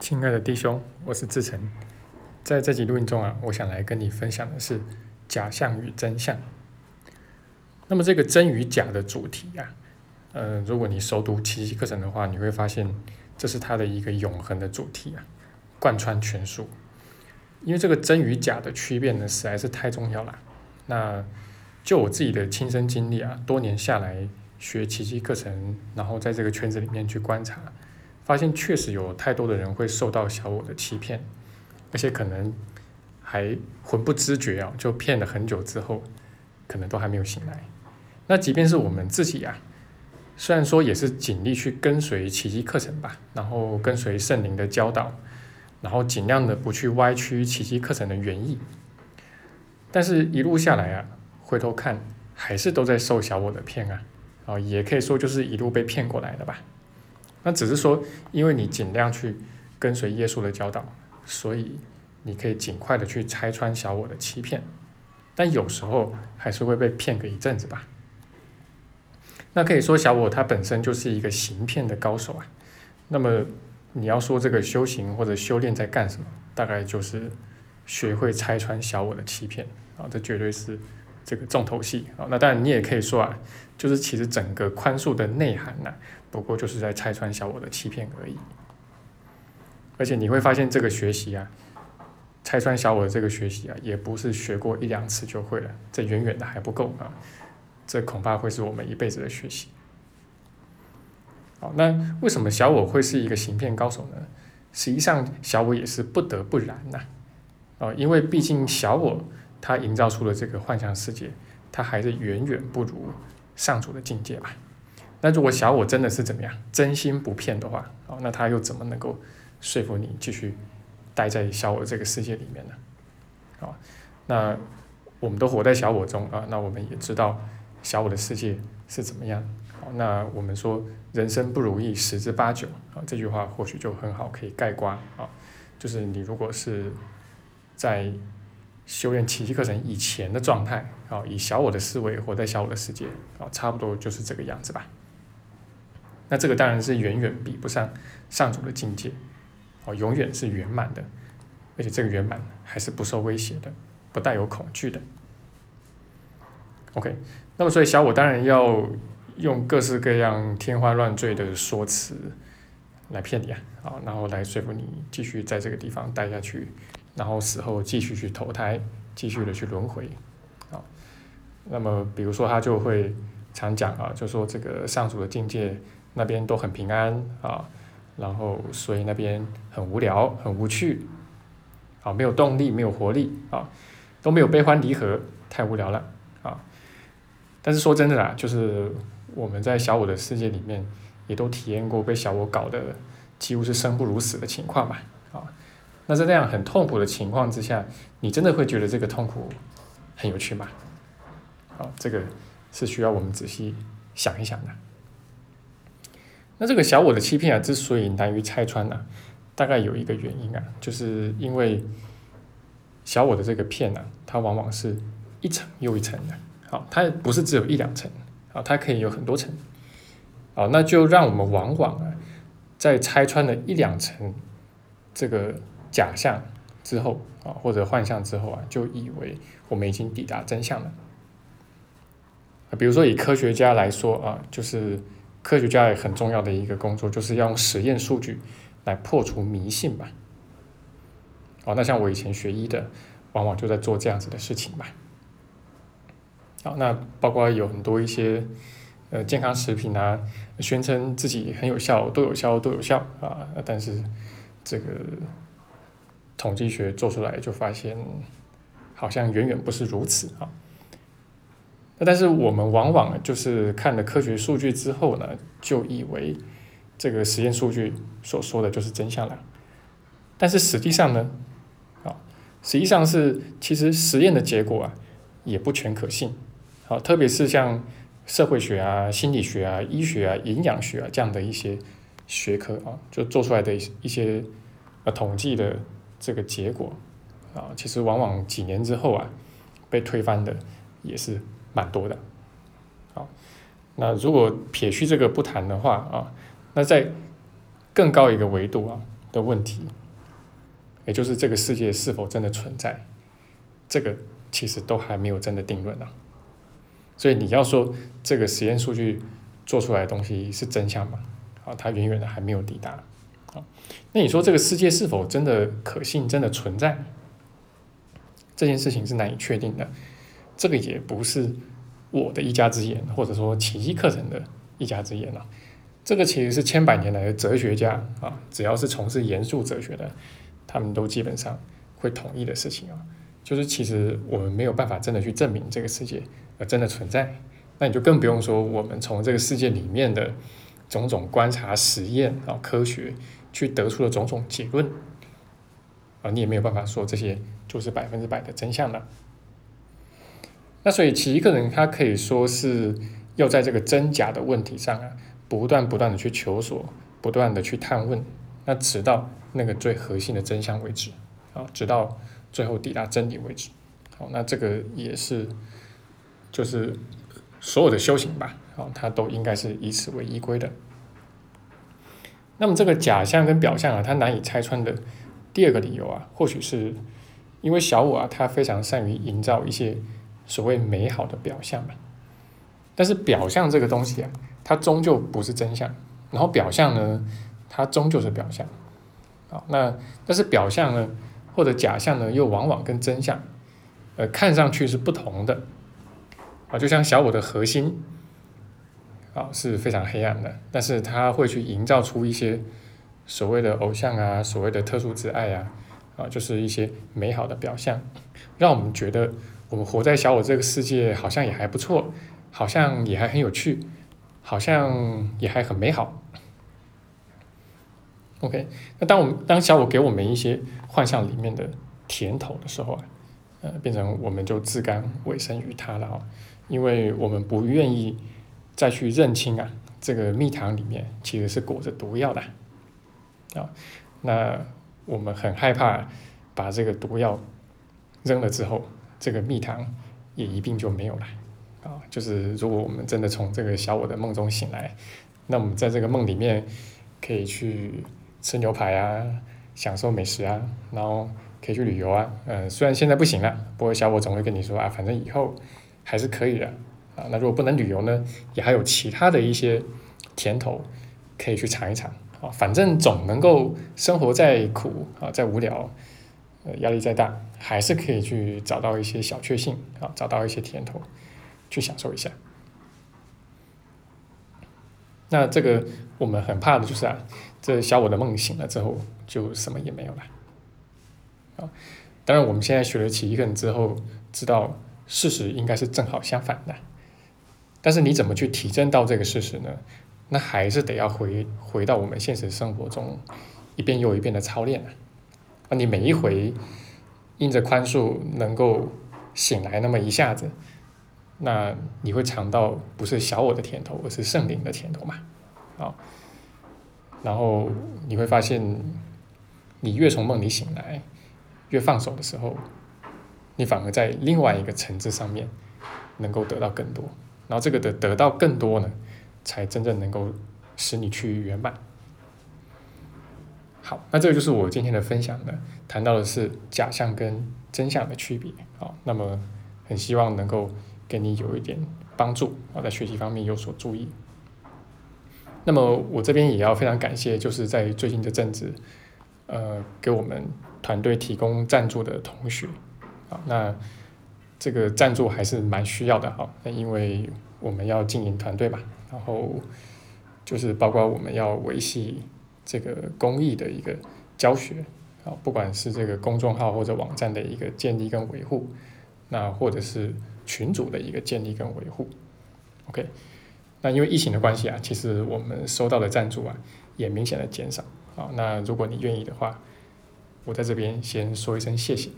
亲爱的弟兄，我是志成。在这集录音中啊，我想来跟你分享的是假象与真相。那么这个真与假的主题啊，呃，如果你熟读奇迹课程的话，你会发现这是它的一个永恒的主题啊，贯穿全书。因为这个真与假的区别呢，实在是太重要了。那就我自己的亲身经历啊，多年下来学奇迹课程，然后在这个圈子里面去观察。发现确实有太多的人会受到小我的欺骗，而且可能还魂不知觉啊，就骗了很久之后，可能都还没有醒来。那即便是我们自己啊，虽然说也是尽力去跟随奇迹课程吧，然后跟随圣灵的教导，然后尽量的不去歪曲奇迹课程的原意，但是一路下来啊，回头看还是都在受小我的骗啊，啊，也可以说就是一路被骗过来的吧。那只是说，因为你尽量去跟随耶稣的教导，所以你可以尽快的去拆穿小我的欺骗，但有时候还是会被骗个一阵子吧。那可以说小我他本身就是一个行骗的高手啊。那么你要说这个修行或者修炼在干什么，大概就是学会拆穿小我的欺骗啊，这绝对是这个重头戏啊。那当然你也可以说啊，就是其实整个宽恕的内涵呢。不过就是在拆穿小我的欺骗而已，而且你会发现这个学习啊，拆穿小我的这个学习啊，也不是学过一两次就会了，这远远的还不够啊，这恐怕会是我们一辈子的学习。好，那为什么小我会是一个行骗高手呢？实际上小我也是不得不然呐，哦，因为毕竟小我他营造出了这个幻想世界，他还是远远不如上主的境界吧。那如果小我真的是怎么样，真心不骗的话，哦，那他又怎么能够说服你继续待在小我这个世界里面呢？啊，那我们都活在小我中啊，那我们也知道小我的世界是怎么样。好，那我们说人生不如意十之八九啊，这句话或许就很好可以盖棺啊，就是你如果是在修炼奇迹课程以前的状态，啊，以小我的思维活在小我的世界，啊，差不多就是这个样子吧。那这个当然是远远比不上上主的境界，哦，永远是圆满的，而且这个圆满还是不受威胁的，不带有恐惧的。OK，那么所以小我当然要用各式各样天花乱坠的说辞来骗你啊，啊，然后来说服你继续在这个地方待下去，然后死后继续去投胎，继续的去轮回，啊，那么比如说他就会常讲啊，就说这个上主的境界。那边都很平安啊，然后所以那边很无聊、很无趣，啊，没有动力、没有活力啊，都没有悲欢离合，太无聊了啊。但是说真的啦，就是我们在小我的世界里面，也都体验过被小我搞得几乎是生不如死的情况嘛啊。那在那样很痛苦的情况之下，你真的会觉得这个痛苦很有趣吗？好，这个是需要我们仔细想一想的。那这个小我的欺骗啊，之所以难于拆穿呢，大概有一个原因啊，就是因为小我的这个骗呢，它往往是一层又一层的，好，它不是只有一两层，啊，它可以有很多层，好，那就让我们往往啊，在拆穿了一两层这个假象之后啊，或者幻象之后啊，就以为我们已经抵达真相了，啊，比如说以科学家来说啊，就是。科学家也很重要的一个工作，就是要用实验数据来破除迷信吧。哦，那像我以前学医的，往往就在做这样子的事情吧。好，那包括有很多一些呃健康食品啊，宣称自己很有效，都有效，都有效啊，但是这个统计学做出来就发现，好像远远不是如此啊。但是我们往往就是看了科学数据之后呢，就以为这个实验数据所说的就是真相了。但是实际上呢，啊，实际上是其实实验的结果啊也不全可信。好，特别是像社会学啊、心理学啊、医学啊、营养学啊这样的一些学科啊，就做出来的一些呃统计的这个结果啊，其实往往几年之后啊被推翻的也是。蛮多的，好，那如果撇去这个不谈的话啊，那在更高一个维度啊，的问题，也就是这个世界是否真的存在，这个其实都还没有真的定论啊。所以你要说这个实验数据做出来的东西是真相吗？啊，它远远的还没有抵达。啊，那你说这个世界是否真的可信、真的存在？这件事情是难以确定的。这个也不是我的一家之言，或者说奇迹课程的一家之言了。这个其实是千百年来的哲学家啊，只要是从事严肃哲学的，他们都基本上会同意的事情啊，就是其实我们没有办法真的去证明这个世界呃真的存在，那你就更不用说我们从这个世界里面的种种观察实验啊科学去得出的种种结论啊，你也没有办法说这些就是百分之百的真相了。那所以其一个人他可以说是要在这个真假的问题上啊。不断不断的去求索，不断的去探问，那直到那个最核心的真相为止，啊，直到最后抵达真理为止，好，那这个也是，就是所有的修行吧，啊，它都应该是以此为依归的。那么这个假象跟表象啊，它难以拆穿的第二个理由啊，或许是因为小我啊，他非常善于营造一些所谓美好的表象嘛，但是表象这个东西啊。它终究不是真相，然后表象呢，它终究是表象，啊，那但是表象呢，或者假象呢，又往往跟真相，呃，看上去是不同的，啊，就像小我的核心，啊，是非常黑暗的，但是它会去营造出一些所谓的偶像啊，所谓的特殊之爱呀，啊，就是一些美好的表象，让我们觉得我们活在小我这个世界好像也还不错，好像也还很有趣。好像也还很美好。OK，那当我们当小我给我们一些幻象里面的甜头的时候啊，呃，变成我们就自甘委身于它了啊，因为我们不愿意再去认清啊，这个蜜糖里面其实是裹着毒药的啊，那我们很害怕把这个毒药扔了之后，这个蜜糖也一并就没有了。啊，就是如果我们真的从这个小我的梦中醒来，那我们在这个梦里面可以去吃牛排啊，享受美食啊，然后可以去旅游啊。嗯，虽然现在不行了，不过小我总会跟你说啊，反正以后还是可以的。啊，那如果不能旅游呢，也还有其他的一些甜头可以去尝一尝。啊，反正总能够生活再苦啊，再无聊，呃，压力再大，还是可以去找到一些小确幸啊，找到一些甜头。去享受一下。那这个我们很怕的就是啊，这小我的梦醒了之后，就什么也没有了。啊，当然我们现在学了起一个人之后，知道事实应该是正好相反的。但是你怎么去体证到这个事实呢？那还是得要回回到我们现实生活中，一遍又一遍的操练啊。啊，你每一回因着宽恕能够醒来那么一下子。那你会尝到不是小我的甜头，而是圣灵的甜头嘛？啊，然后你会发现，你越从梦里醒来，越放手的时候，你反而在另外一个层次上面能够得到更多。然后这个的得到更多呢，才真正能够使你趋于圆满。好，那这个就是我今天的分享呢，谈到的是假象跟真相的区别。好，那么很希望能够。给你有一点帮助啊，在学习方面有所注意。那么我这边也要非常感谢，就是在最近这阵子，呃，给我们团队提供赞助的同学啊，那这个赞助还是蛮需要的哈，那因为我们要经营团队嘛，然后就是包括我们要维系这个公益的一个教学啊，不管是这个公众号或者网站的一个建立跟维护，那或者是。群组的一个建立跟维护，OK，那因为疫情的关系啊，其实我们收到的赞助啊也明显的减少啊。那如果你愿意的话，我在这边先说一声谢谢。